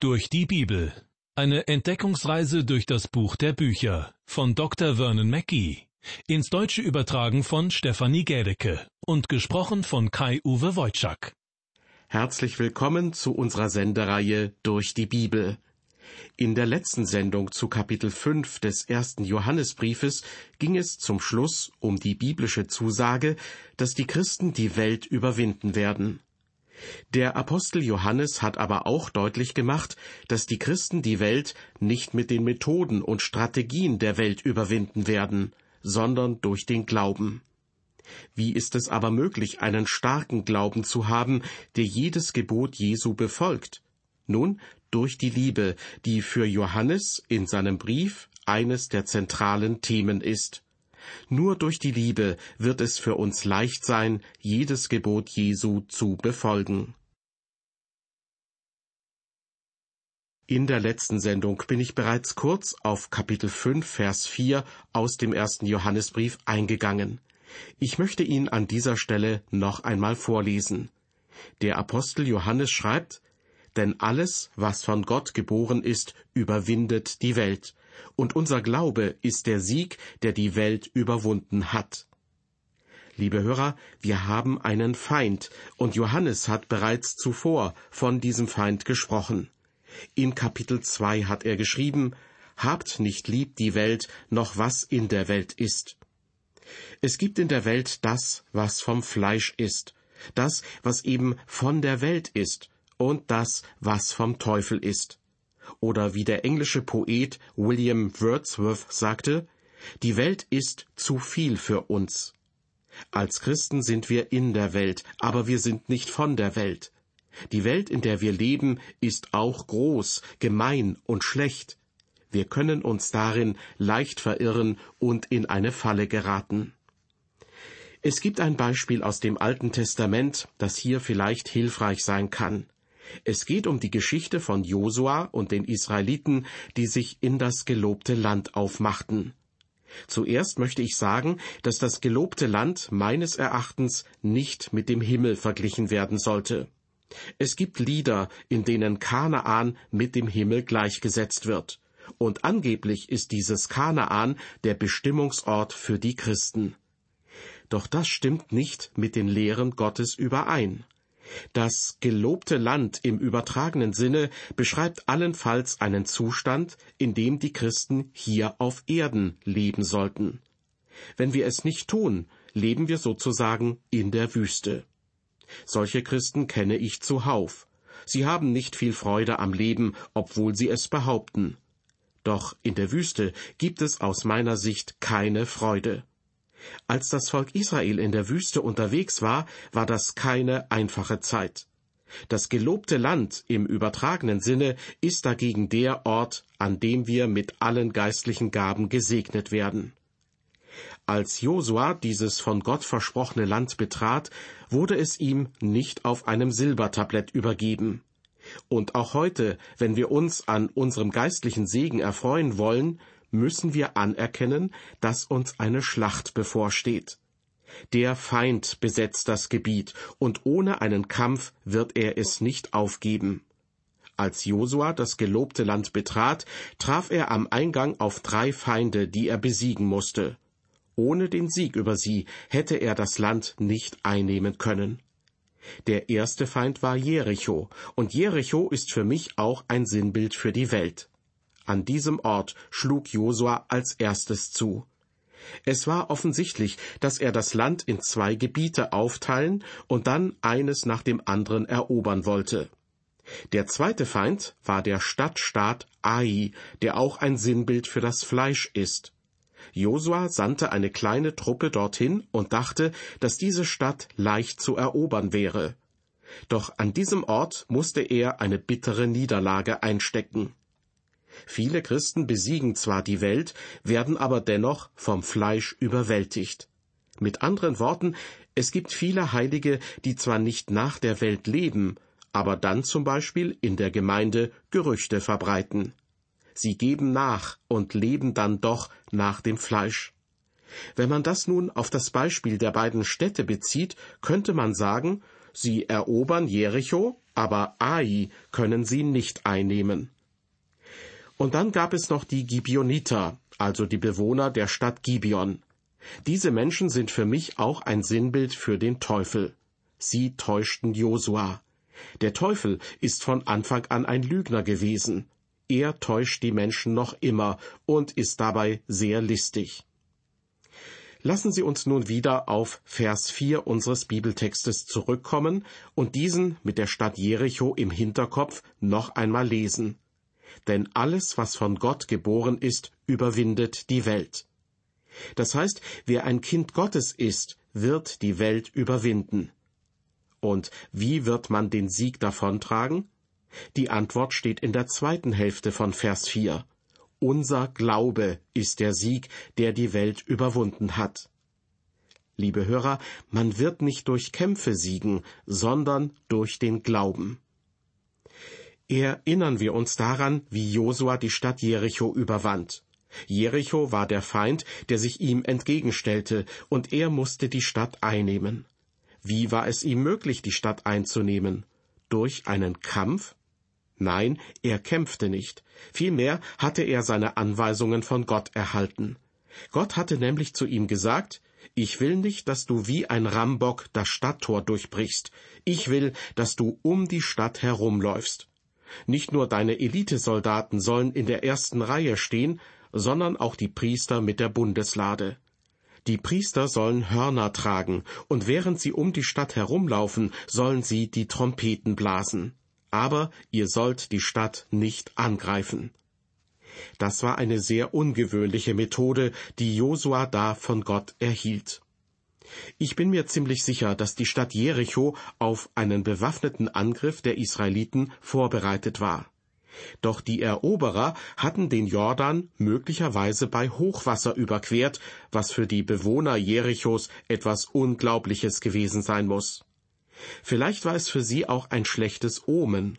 Durch die Bibel. Eine Entdeckungsreise durch das Buch der Bücher von Dr. Vernon Mackey. Ins Deutsche übertragen von Stefanie Gädecke und gesprochen von Kai-Uwe Wojczak. Herzlich willkommen zu unserer Sendereihe Durch die Bibel. In der letzten Sendung zu Kapitel 5 des ersten Johannesbriefes ging es zum Schluss um die biblische Zusage, dass die Christen die Welt überwinden werden. Der Apostel Johannes hat aber auch deutlich gemacht, dass die Christen die Welt nicht mit den Methoden und Strategien der Welt überwinden werden, sondern durch den Glauben. Wie ist es aber möglich, einen starken Glauben zu haben, der jedes Gebot Jesu befolgt? Nun, durch die Liebe, die für Johannes in seinem Brief eines der zentralen Themen ist. Nur durch die Liebe wird es für uns leicht sein, jedes Gebot Jesu zu befolgen. In der letzten Sendung bin ich bereits kurz auf Kapitel 5, Vers 4 aus dem ersten Johannesbrief eingegangen. Ich möchte ihn an dieser Stelle noch einmal vorlesen. Der Apostel Johannes schreibt, denn alles, was von Gott geboren ist, überwindet die Welt und unser Glaube ist der Sieg, der die Welt überwunden hat. Liebe Hörer, wir haben einen Feind, und Johannes hat bereits zuvor von diesem Feind gesprochen. In Kapitel 2 hat er geschrieben, Habt nicht lieb die Welt, noch was in der Welt ist. Es gibt in der Welt das, was vom Fleisch ist, das, was eben von der Welt ist, und das, was vom Teufel ist. Oder wie der englische Poet William Wordsworth sagte, die Welt ist zu viel für uns. Als Christen sind wir in der Welt, aber wir sind nicht von der Welt. Die Welt, in der wir leben, ist auch groß, gemein und schlecht. Wir können uns darin leicht verirren und in eine Falle geraten. Es gibt ein Beispiel aus dem Alten Testament, das hier vielleicht hilfreich sein kann. Es geht um die Geschichte von Josua und den Israeliten, die sich in das gelobte Land aufmachten. Zuerst möchte ich sagen, dass das gelobte Land meines Erachtens nicht mit dem Himmel verglichen werden sollte. Es gibt Lieder, in denen Kanaan mit dem Himmel gleichgesetzt wird. Und angeblich ist dieses Kanaan der Bestimmungsort für die Christen. Doch das stimmt nicht mit den Lehren Gottes überein. Das gelobte Land im übertragenen Sinne beschreibt allenfalls einen Zustand, in dem die Christen hier auf Erden leben sollten. Wenn wir es nicht tun, leben wir sozusagen in der Wüste. Solche Christen kenne ich zuhauf. Sie haben nicht viel Freude am Leben, obwohl sie es behaupten. Doch in der Wüste gibt es aus meiner Sicht keine Freude. Als das Volk Israel in der Wüste unterwegs war, war das keine einfache Zeit. Das gelobte Land im übertragenen Sinne ist dagegen der Ort, an dem wir mit allen geistlichen Gaben gesegnet werden. Als Josua dieses von Gott versprochene Land betrat, wurde es ihm nicht auf einem Silbertablett übergeben. Und auch heute, wenn wir uns an unserem geistlichen Segen erfreuen wollen, müssen wir anerkennen, dass uns eine Schlacht bevorsteht. Der Feind besetzt das Gebiet, und ohne einen Kampf wird er es nicht aufgeben. Als Josua das gelobte Land betrat, traf er am Eingang auf drei Feinde, die er besiegen musste. Ohne den Sieg über sie hätte er das Land nicht einnehmen können. Der erste Feind war Jericho, und Jericho ist für mich auch ein Sinnbild für die Welt. An diesem Ort schlug Josua als erstes zu. Es war offensichtlich, dass er das Land in zwei Gebiete aufteilen und dann eines nach dem anderen erobern wollte. Der zweite Feind war der Stadtstaat Ai, der auch ein Sinnbild für das Fleisch ist. Josua sandte eine kleine Truppe dorthin und dachte, dass diese Stadt leicht zu erobern wäre. Doch an diesem Ort musste er eine bittere Niederlage einstecken. Viele Christen besiegen zwar die Welt, werden aber dennoch vom Fleisch überwältigt. Mit anderen Worten, es gibt viele Heilige, die zwar nicht nach der Welt leben, aber dann zum Beispiel in der Gemeinde Gerüchte verbreiten. Sie geben nach und leben dann doch nach dem Fleisch. Wenn man das nun auf das Beispiel der beiden Städte bezieht, könnte man sagen, sie erobern Jericho, aber Ai können sie nicht einnehmen. Und dann gab es noch die Gibioniter, also die Bewohner der Stadt Gibeon. Diese Menschen sind für mich auch ein Sinnbild für den Teufel. Sie täuschten Josua. Der Teufel ist von Anfang an ein Lügner gewesen. Er täuscht die Menschen noch immer und ist dabei sehr listig. Lassen Sie uns nun wieder auf Vers 4 unseres Bibeltextes zurückkommen und diesen mit der Stadt Jericho im Hinterkopf noch einmal lesen. Denn alles, was von Gott geboren ist, überwindet die Welt. Das heißt, wer ein Kind Gottes ist, wird die Welt überwinden. Und wie wird man den Sieg davontragen? Die Antwort steht in der zweiten Hälfte von Vers 4. Unser Glaube ist der Sieg, der die Welt überwunden hat. Liebe Hörer, man wird nicht durch Kämpfe siegen, sondern durch den Glauben. Erinnern wir uns daran, wie Josua die Stadt Jericho überwand. Jericho war der Feind, der sich ihm entgegenstellte, und er musste die Stadt einnehmen. Wie war es ihm möglich, die Stadt einzunehmen? Durch einen Kampf? Nein, er kämpfte nicht. Vielmehr hatte er seine Anweisungen von Gott erhalten. Gott hatte nämlich zu ihm gesagt, ich will nicht, dass du wie ein Rambock das Stadttor durchbrichst. Ich will, dass du um die Stadt herumläufst. Nicht nur deine Elitesoldaten sollen in der ersten Reihe stehen, sondern auch die Priester mit der Bundeslade. Die Priester sollen Hörner tragen, und während sie um die Stadt herumlaufen, sollen sie die Trompeten blasen aber ihr sollt die Stadt nicht angreifen. Das war eine sehr ungewöhnliche Methode, die Josua da von Gott erhielt. Ich bin mir ziemlich sicher, dass die Stadt Jericho auf einen bewaffneten Angriff der Israeliten vorbereitet war. Doch die Eroberer hatten den Jordan möglicherweise bei Hochwasser überquert, was für die Bewohner Jerichos etwas Unglaubliches gewesen sein muss. Vielleicht war es für sie auch ein schlechtes Omen.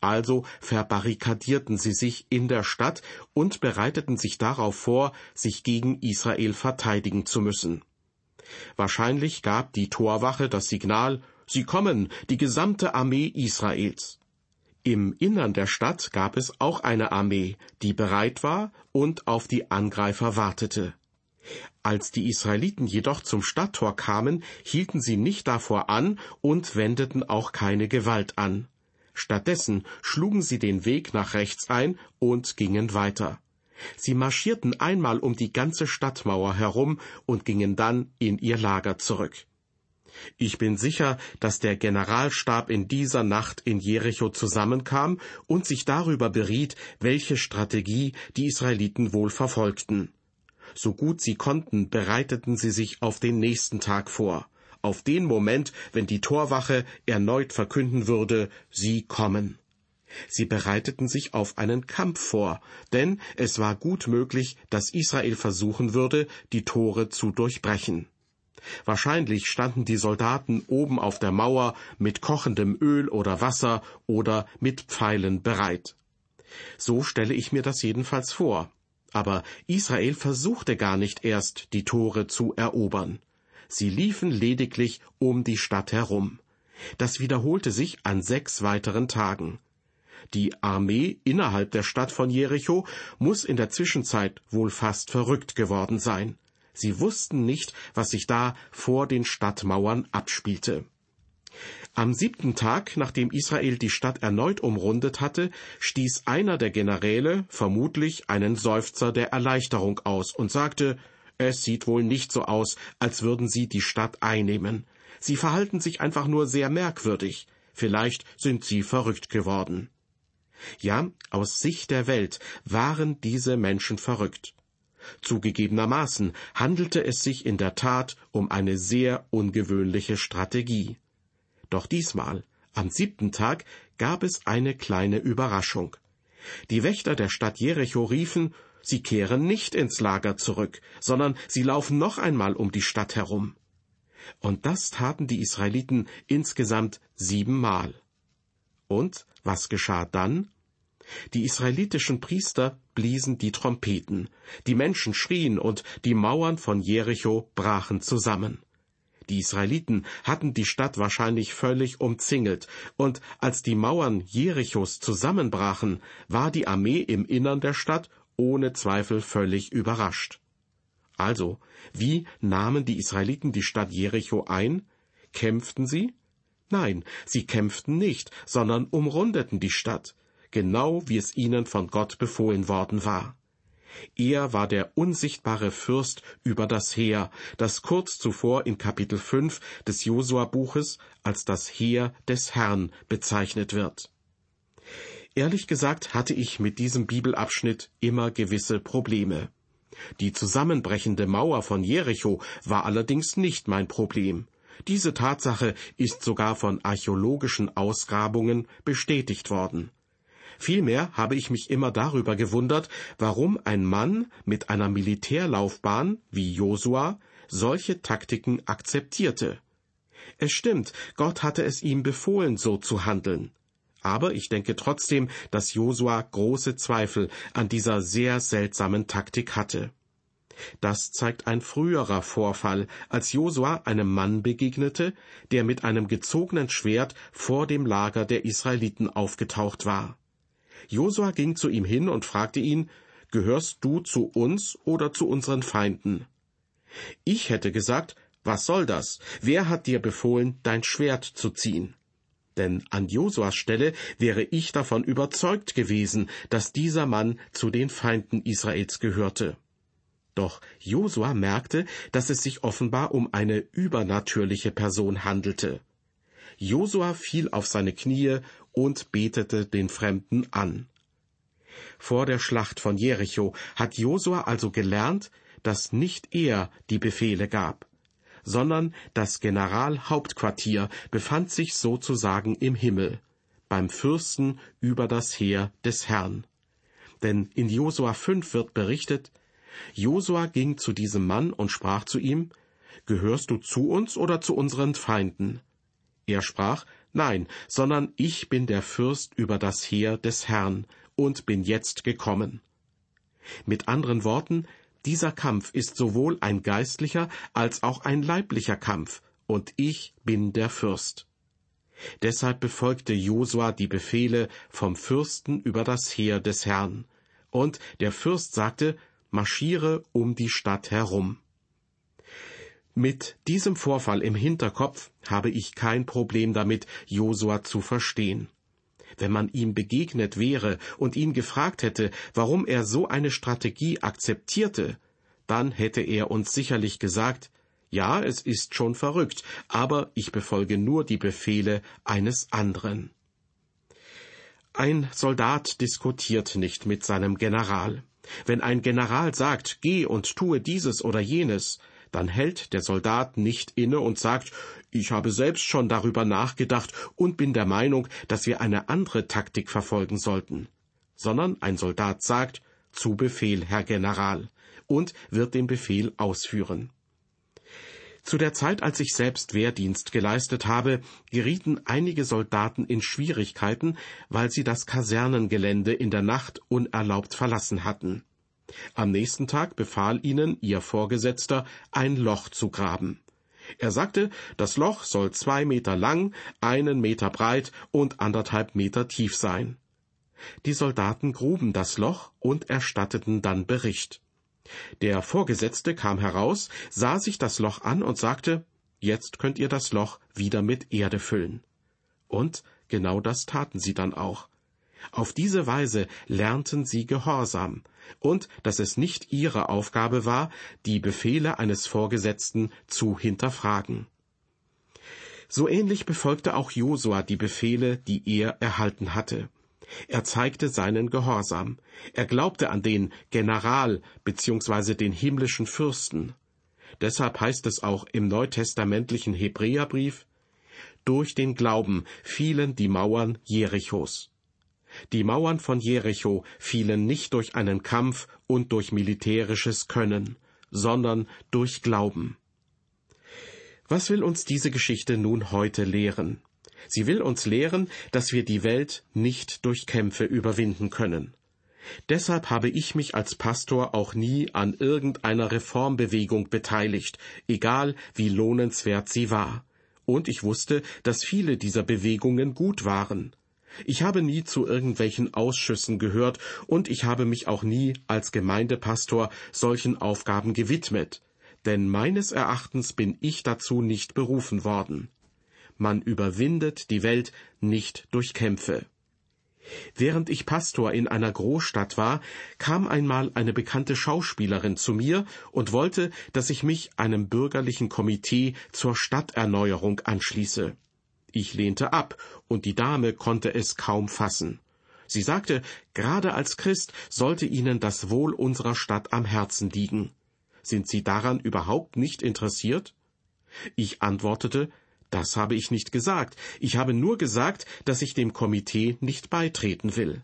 Also verbarrikadierten sie sich in der Stadt und bereiteten sich darauf vor, sich gegen Israel verteidigen zu müssen. Wahrscheinlich gab die Torwache das Signal Sie kommen, die gesamte Armee Israels. Im Innern der Stadt gab es auch eine Armee, die bereit war und auf die Angreifer wartete. Als die Israeliten jedoch zum Stadttor kamen, hielten sie nicht davor an und wendeten auch keine Gewalt an. Stattdessen schlugen sie den Weg nach rechts ein und gingen weiter. Sie marschierten einmal um die ganze Stadtmauer herum und gingen dann in ihr Lager zurück. Ich bin sicher, dass der Generalstab in dieser Nacht in Jericho zusammenkam und sich darüber beriet, welche Strategie die Israeliten wohl verfolgten. So gut sie konnten, bereiteten sie sich auf den nächsten Tag vor, auf den Moment, wenn die Torwache erneut verkünden würde, sie kommen. Sie bereiteten sich auf einen Kampf vor, denn es war gut möglich, dass Israel versuchen würde, die Tore zu durchbrechen. Wahrscheinlich standen die Soldaten oben auf der Mauer mit kochendem Öl oder Wasser oder mit Pfeilen bereit. So stelle ich mir das jedenfalls vor. Aber Israel versuchte gar nicht erst, die Tore zu erobern. Sie liefen lediglich um die Stadt herum. Das wiederholte sich an sechs weiteren Tagen. Die Armee innerhalb der Stadt von Jericho muss in der Zwischenzeit wohl fast verrückt geworden sein. Sie wussten nicht, was sich da vor den Stadtmauern abspielte. Am siebten Tag, nachdem Israel die Stadt erneut umrundet hatte, stieß einer der Generäle vermutlich einen Seufzer der Erleichterung aus und sagte, es sieht wohl nicht so aus, als würden sie die Stadt einnehmen. Sie verhalten sich einfach nur sehr merkwürdig. Vielleicht sind sie verrückt geworden. Ja, aus Sicht der Welt waren diese Menschen verrückt. Zugegebenermaßen handelte es sich in der Tat um eine sehr ungewöhnliche Strategie. Doch diesmal, am siebten Tag, gab es eine kleine Überraschung. Die Wächter der Stadt Jericho riefen, sie kehren nicht ins Lager zurück, sondern sie laufen noch einmal um die Stadt herum. Und das taten die Israeliten insgesamt siebenmal. Und was geschah dann? Die israelitischen Priester bliesen die Trompeten, die Menschen schrien und die Mauern von Jericho brachen zusammen. Die Israeliten hatten die Stadt wahrscheinlich völlig umzingelt, und als die Mauern Jerichos zusammenbrachen, war die Armee im Innern der Stadt ohne Zweifel völlig überrascht. Also, wie nahmen die Israeliten die Stadt Jericho ein? Kämpften sie? Nein, sie kämpften nicht, sondern umrundeten die Stadt, genau wie es ihnen von Gott befohlen worden war. Er war der unsichtbare Fürst über das Heer, das kurz zuvor in Kapitel 5 des Josua-Buches als das Heer des Herrn bezeichnet wird. Ehrlich gesagt hatte ich mit diesem Bibelabschnitt immer gewisse Probleme. Die zusammenbrechende Mauer von Jericho war allerdings nicht mein Problem. Diese Tatsache ist sogar von archäologischen Ausgrabungen bestätigt worden. Vielmehr habe ich mich immer darüber gewundert, warum ein Mann mit einer Militärlaufbahn wie Josua solche Taktiken akzeptierte. Es stimmt, Gott hatte es ihm befohlen, so zu handeln. Aber ich denke trotzdem, dass Josua große Zweifel an dieser sehr seltsamen Taktik hatte. Das zeigt ein früherer Vorfall, als Josua einem Mann begegnete, der mit einem gezogenen Schwert vor dem Lager der Israeliten aufgetaucht war. Josua ging zu ihm hin und fragte ihn, Gehörst du zu uns oder zu unseren Feinden? Ich hätte gesagt, was soll das? Wer hat dir befohlen, dein Schwert zu ziehen? Denn an Josuas Stelle wäre ich davon überzeugt gewesen, dass dieser Mann zu den Feinden Israels gehörte. Doch Josua merkte, dass es sich offenbar um eine übernatürliche Person handelte. Josua fiel auf seine Knie und betete den Fremden an. Vor der Schlacht von Jericho hat Josua also gelernt, dass nicht er die Befehle gab, sondern das Generalhauptquartier befand sich sozusagen im Himmel, beim Fürsten über das Heer des Herrn. Denn in Josua 5 wird berichtet, Josua ging zu diesem Mann und sprach zu ihm, Gehörst du zu uns oder zu unseren Feinden? Er sprach, Nein, sondern ich bin der Fürst über das Heer des Herrn und bin jetzt gekommen. Mit anderen Worten, dieser Kampf ist sowohl ein geistlicher als auch ein leiblicher Kampf, und ich bin der Fürst. Deshalb befolgte Josua die Befehle vom Fürsten über das Heer des Herrn, und der Fürst sagte, marschiere um die Stadt herum. Mit diesem Vorfall im Hinterkopf habe ich kein Problem damit, Josua zu verstehen. Wenn man ihm begegnet wäre und ihn gefragt hätte, warum er so eine Strategie akzeptierte, dann hätte er uns sicherlich gesagt, ja, es ist schon verrückt, aber ich befolge nur die Befehle eines anderen. Ein Soldat diskutiert nicht mit seinem General. Wenn ein General sagt, geh und tue dieses oder jenes, dann hält der Soldat nicht inne und sagt, ich habe selbst schon darüber nachgedacht und bin der Meinung, dass wir eine andere Taktik verfolgen sollten, sondern ein Soldat sagt, zu Befehl, Herr General, und wird den Befehl ausführen. Zu der Zeit, als ich selbst Wehrdienst geleistet habe, gerieten einige Soldaten in Schwierigkeiten, weil sie das Kasernengelände in der Nacht unerlaubt verlassen hatten. Am nächsten Tag befahl ihnen ihr Vorgesetzter, ein Loch zu graben. Er sagte, das Loch soll zwei Meter lang, einen Meter breit und anderthalb Meter tief sein. Die Soldaten gruben das Loch und erstatteten dann Bericht. Der Vorgesetzte kam heraus, sah sich das Loch an und sagte, Jetzt könnt ihr das Loch wieder mit Erde füllen. Und genau das taten sie dann auch. Auf diese Weise lernten sie Gehorsam und dass es nicht ihre Aufgabe war, die Befehle eines Vorgesetzten zu hinterfragen. So ähnlich befolgte auch Josua die Befehle, die er erhalten hatte. Er zeigte seinen Gehorsam. Er glaubte an den General bzw. den himmlischen Fürsten. Deshalb heißt es auch im neutestamentlichen Hebräerbrief, durch den Glauben fielen die Mauern Jerichos. Die Mauern von Jericho fielen nicht durch einen Kampf und durch militärisches Können, sondern durch Glauben. Was will uns diese Geschichte nun heute lehren? Sie will uns lehren, dass wir die Welt nicht durch Kämpfe überwinden können. Deshalb habe ich mich als Pastor auch nie an irgendeiner Reformbewegung beteiligt, egal wie lohnenswert sie war. Und ich wusste, dass viele dieser Bewegungen gut waren. Ich habe nie zu irgendwelchen Ausschüssen gehört und ich habe mich auch nie als Gemeindepastor solchen Aufgaben gewidmet, denn meines Erachtens bin ich dazu nicht berufen worden. Man überwindet die Welt nicht durch Kämpfe. Während ich Pastor in einer Großstadt war, kam einmal eine bekannte Schauspielerin zu mir und wollte, dass ich mich einem bürgerlichen Komitee zur Stadterneuerung anschließe. Ich lehnte ab, und die Dame konnte es kaum fassen. Sie sagte, gerade als Christ sollte Ihnen das Wohl unserer Stadt am Herzen liegen. Sind Sie daran überhaupt nicht interessiert? Ich antwortete, das habe ich nicht gesagt. Ich habe nur gesagt, dass ich dem Komitee nicht beitreten will.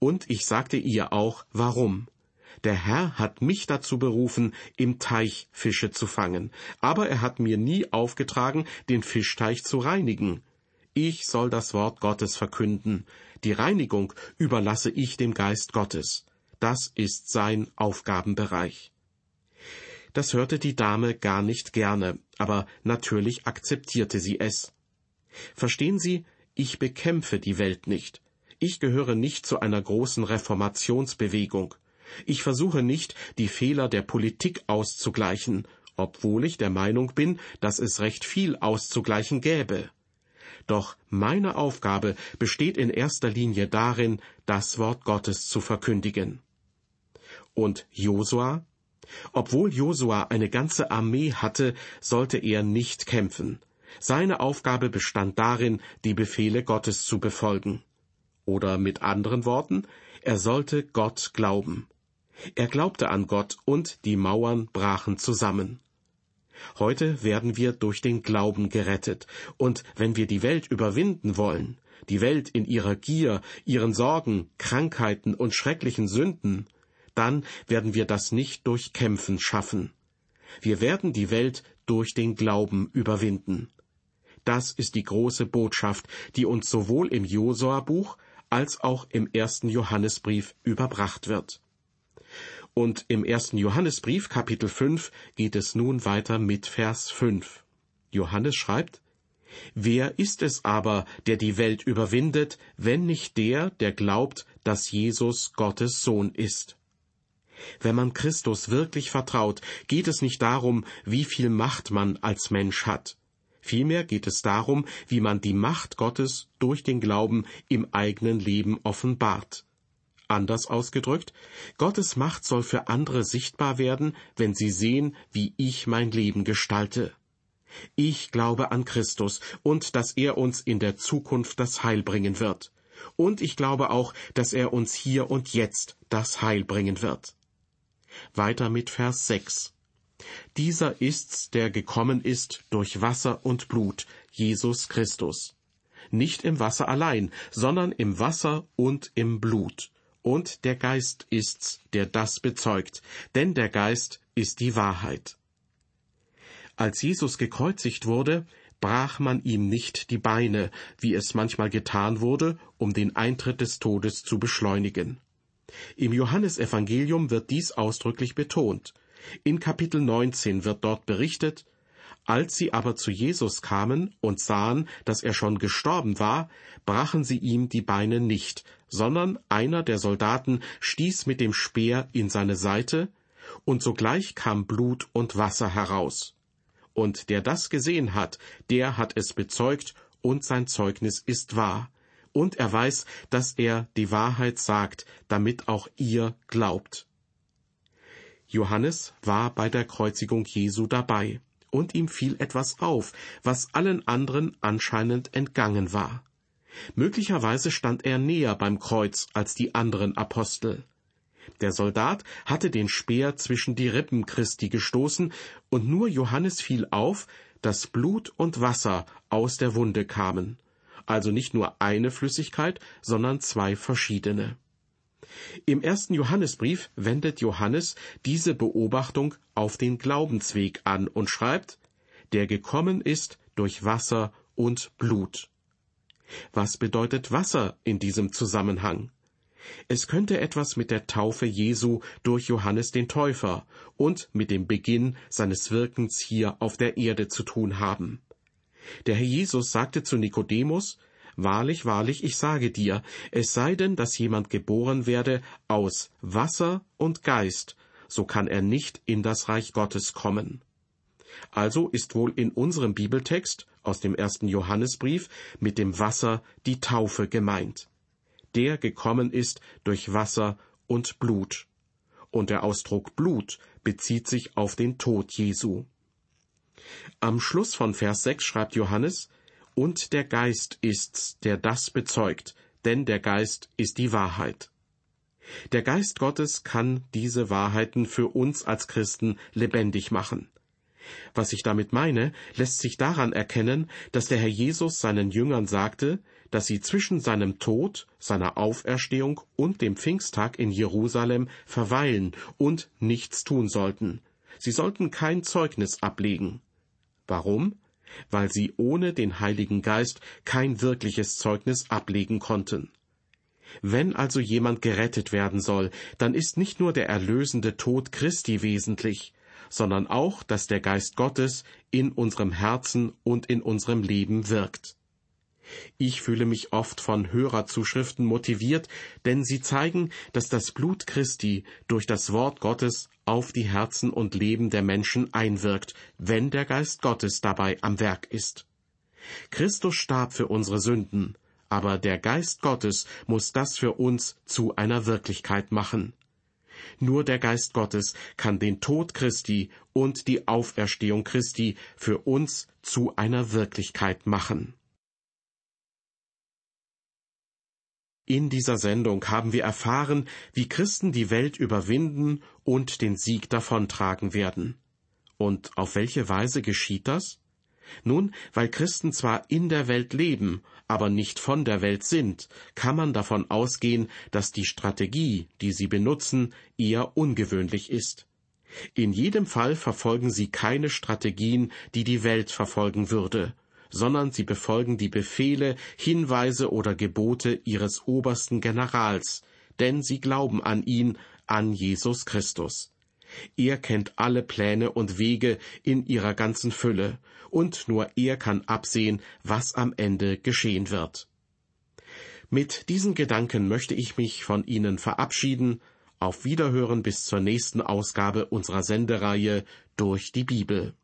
Und ich sagte ihr auch, warum. Der Herr hat mich dazu berufen, im Teich Fische zu fangen, aber er hat mir nie aufgetragen, den Fischteich zu reinigen. Ich soll das Wort Gottes verkünden. Die Reinigung überlasse ich dem Geist Gottes. Das ist sein Aufgabenbereich. Das hörte die Dame gar nicht gerne, aber natürlich akzeptierte sie es. Verstehen Sie, ich bekämpfe die Welt nicht. Ich gehöre nicht zu einer großen Reformationsbewegung. Ich versuche nicht, die Fehler der Politik auszugleichen, obwohl ich der Meinung bin, dass es recht viel auszugleichen gäbe. Doch meine Aufgabe besteht in erster Linie darin, das Wort Gottes zu verkündigen. Und Josua obwohl Josua eine ganze Armee hatte, sollte er nicht kämpfen. Seine Aufgabe bestand darin, die Befehle Gottes zu befolgen. Oder mit anderen Worten, er sollte Gott glauben. Er glaubte an Gott und die Mauern brachen zusammen. Heute werden wir durch den Glauben gerettet, und wenn wir die Welt überwinden wollen, die Welt in ihrer Gier, ihren Sorgen, Krankheiten und schrecklichen Sünden, dann werden wir das nicht durch Kämpfen schaffen. Wir werden die Welt durch den Glauben überwinden. Das ist die große Botschaft, die uns sowohl im Josua-Buch als auch im ersten Johannesbrief überbracht wird. Und im ersten Johannesbrief Kapitel 5 geht es nun weiter mit Vers 5. Johannes schreibt, Wer ist es aber, der die Welt überwindet, wenn nicht der, der glaubt, dass Jesus Gottes Sohn ist? Wenn man Christus wirklich vertraut, geht es nicht darum, wie viel Macht man als Mensch hat. Vielmehr geht es darum, wie man die Macht Gottes durch den Glauben im eigenen Leben offenbart. Anders ausgedrückt, Gottes Macht soll für andere sichtbar werden, wenn sie sehen, wie ich mein Leben gestalte. Ich glaube an Christus und dass er uns in der Zukunft das Heil bringen wird. Und ich glaube auch, dass er uns hier und jetzt das Heil bringen wird. Weiter mit Vers 6. Dieser ist's, der gekommen ist durch Wasser und Blut, Jesus Christus. Nicht im Wasser allein, sondern im Wasser und im Blut. Und der Geist ist's, der das bezeugt, denn der Geist ist die Wahrheit. Als Jesus gekreuzigt wurde, brach man ihm nicht die Beine, wie es manchmal getan wurde, um den Eintritt des Todes zu beschleunigen. Im Johannesevangelium wird dies ausdrücklich betont. In Kapitel 19 wird dort berichtet, als sie aber zu Jesus kamen und sahen, dass er schon gestorben war, brachen sie ihm die Beine nicht, sondern einer der Soldaten stieß mit dem Speer in seine Seite, und sogleich kam Blut und Wasser heraus. Und der das gesehen hat, der hat es bezeugt, und sein Zeugnis ist wahr und er weiß, dass er die Wahrheit sagt, damit auch ihr glaubt. Johannes war bei der Kreuzigung Jesu dabei, und ihm fiel etwas auf, was allen anderen anscheinend entgangen war. Möglicherweise stand er näher beim Kreuz als die anderen Apostel. Der Soldat hatte den Speer zwischen die Rippen Christi gestoßen, und nur Johannes fiel auf, dass Blut und Wasser aus der Wunde kamen also nicht nur eine Flüssigkeit, sondern zwei verschiedene. Im ersten Johannesbrief wendet Johannes diese Beobachtung auf den Glaubensweg an und schreibt, der gekommen ist durch Wasser und Blut. Was bedeutet Wasser in diesem Zusammenhang? Es könnte etwas mit der Taufe Jesu durch Johannes den Täufer und mit dem Beginn seines Wirkens hier auf der Erde zu tun haben. Der Herr Jesus sagte zu Nikodemus, Wahrlich, wahrlich, ich sage dir, es sei denn, dass jemand geboren werde aus Wasser und Geist, so kann er nicht in das Reich Gottes kommen. Also ist wohl in unserem Bibeltext aus dem ersten Johannesbrief mit dem Wasser die Taufe gemeint. Der gekommen ist durch Wasser und Blut. Und der Ausdruck Blut bezieht sich auf den Tod Jesu. Am Schluss von Vers 6 schreibt Johannes, und der Geist ist's, der das bezeugt, denn der Geist ist die Wahrheit. Der Geist Gottes kann diese Wahrheiten für uns als Christen lebendig machen. Was ich damit meine, lässt sich daran erkennen, dass der Herr Jesus seinen Jüngern sagte, dass sie zwischen seinem Tod, seiner Auferstehung und dem Pfingsttag in Jerusalem verweilen und nichts tun sollten. Sie sollten kein Zeugnis ablegen. Warum? Weil sie ohne den Heiligen Geist kein wirkliches Zeugnis ablegen konnten. Wenn also jemand gerettet werden soll, dann ist nicht nur der erlösende Tod Christi wesentlich, sondern auch, dass der Geist Gottes in unserem Herzen und in unserem Leben wirkt. Ich fühle mich oft von Hörerzuschriften motiviert, denn sie zeigen, dass das Blut Christi durch das Wort Gottes auf die Herzen und Leben der Menschen einwirkt, wenn der Geist Gottes dabei am Werk ist. Christus starb für unsere Sünden, aber der Geist Gottes muss das für uns zu einer Wirklichkeit machen. Nur der Geist Gottes kann den Tod Christi und die Auferstehung Christi für uns zu einer Wirklichkeit machen. In dieser Sendung haben wir erfahren, wie Christen die Welt überwinden und den Sieg davontragen werden. Und auf welche Weise geschieht das? Nun, weil Christen zwar in der Welt leben, aber nicht von der Welt sind, kann man davon ausgehen, dass die Strategie, die sie benutzen, eher ungewöhnlich ist. In jedem Fall verfolgen sie keine Strategien, die die Welt verfolgen würde, sondern sie befolgen die Befehle, Hinweise oder Gebote ihres obersten Generals, denn sie glauben an ihn, an Jesus Christus. Er kennt alle Pläne und Wege in ihrer ganzen Fülle, und nur er kann absehen, was am Ende geschehen wird. Mit diesen Gedanken möchte ich mich von Ihnen verabschieden. Auf Wiederhören bis zur nächsten Ausgabe unserer Sendereihe durch die Bibel.